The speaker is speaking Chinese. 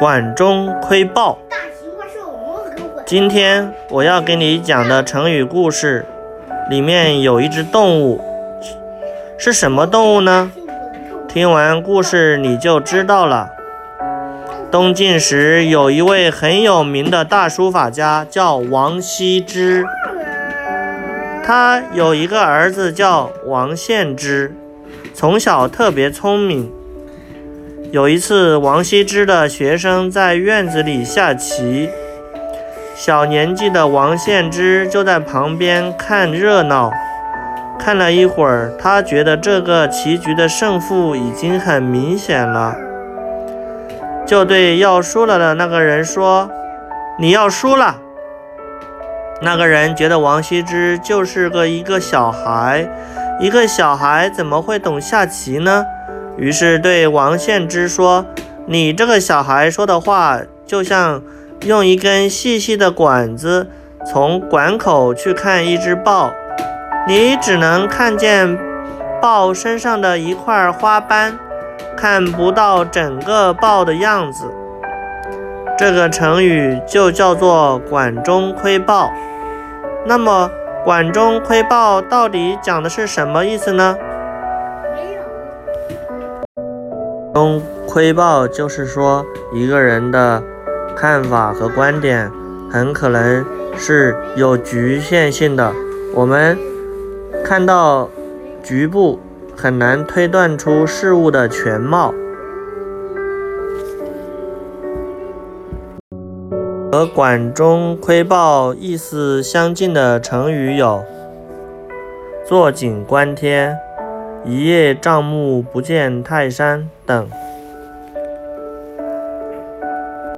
管中窥豹。今天我要给你讲的成语故事，里面有一只动物，是什么动物呢？听完故事你就知道了。东晋时有一位很有名的大书法家，叫王羲之。他有一个儿子叫王献之，从小特别聪明。有一次，王羲之的学生在院子里下棋，小年纪的王献之就在旁边看热闹。看了一会儿，他觉得这个棋局的胜负已经很明显了，就对要输了的那个人说：“你要输了。”那个人觉得王羲之就是个一个小孩，一个小孩怎么会懂下棋呢？于是对王献之说：“你这个小孩说的话，就像用一根细细的管子从管口去看一只豹，你只能看见豹身上的一块花斑，看不到整个豹的样子。”这个成语就叫做“管中窥豹”。那么，“管中窥豹”到底讲的是什么意思呢？中窥豹就是说，一个人的看法和观点很可能是有局限性的。我们看到局部，很难推断出事物的全貌。和“管中窥豹”意思相近的成语有“坐井观天”。一叶障目不见泰山等。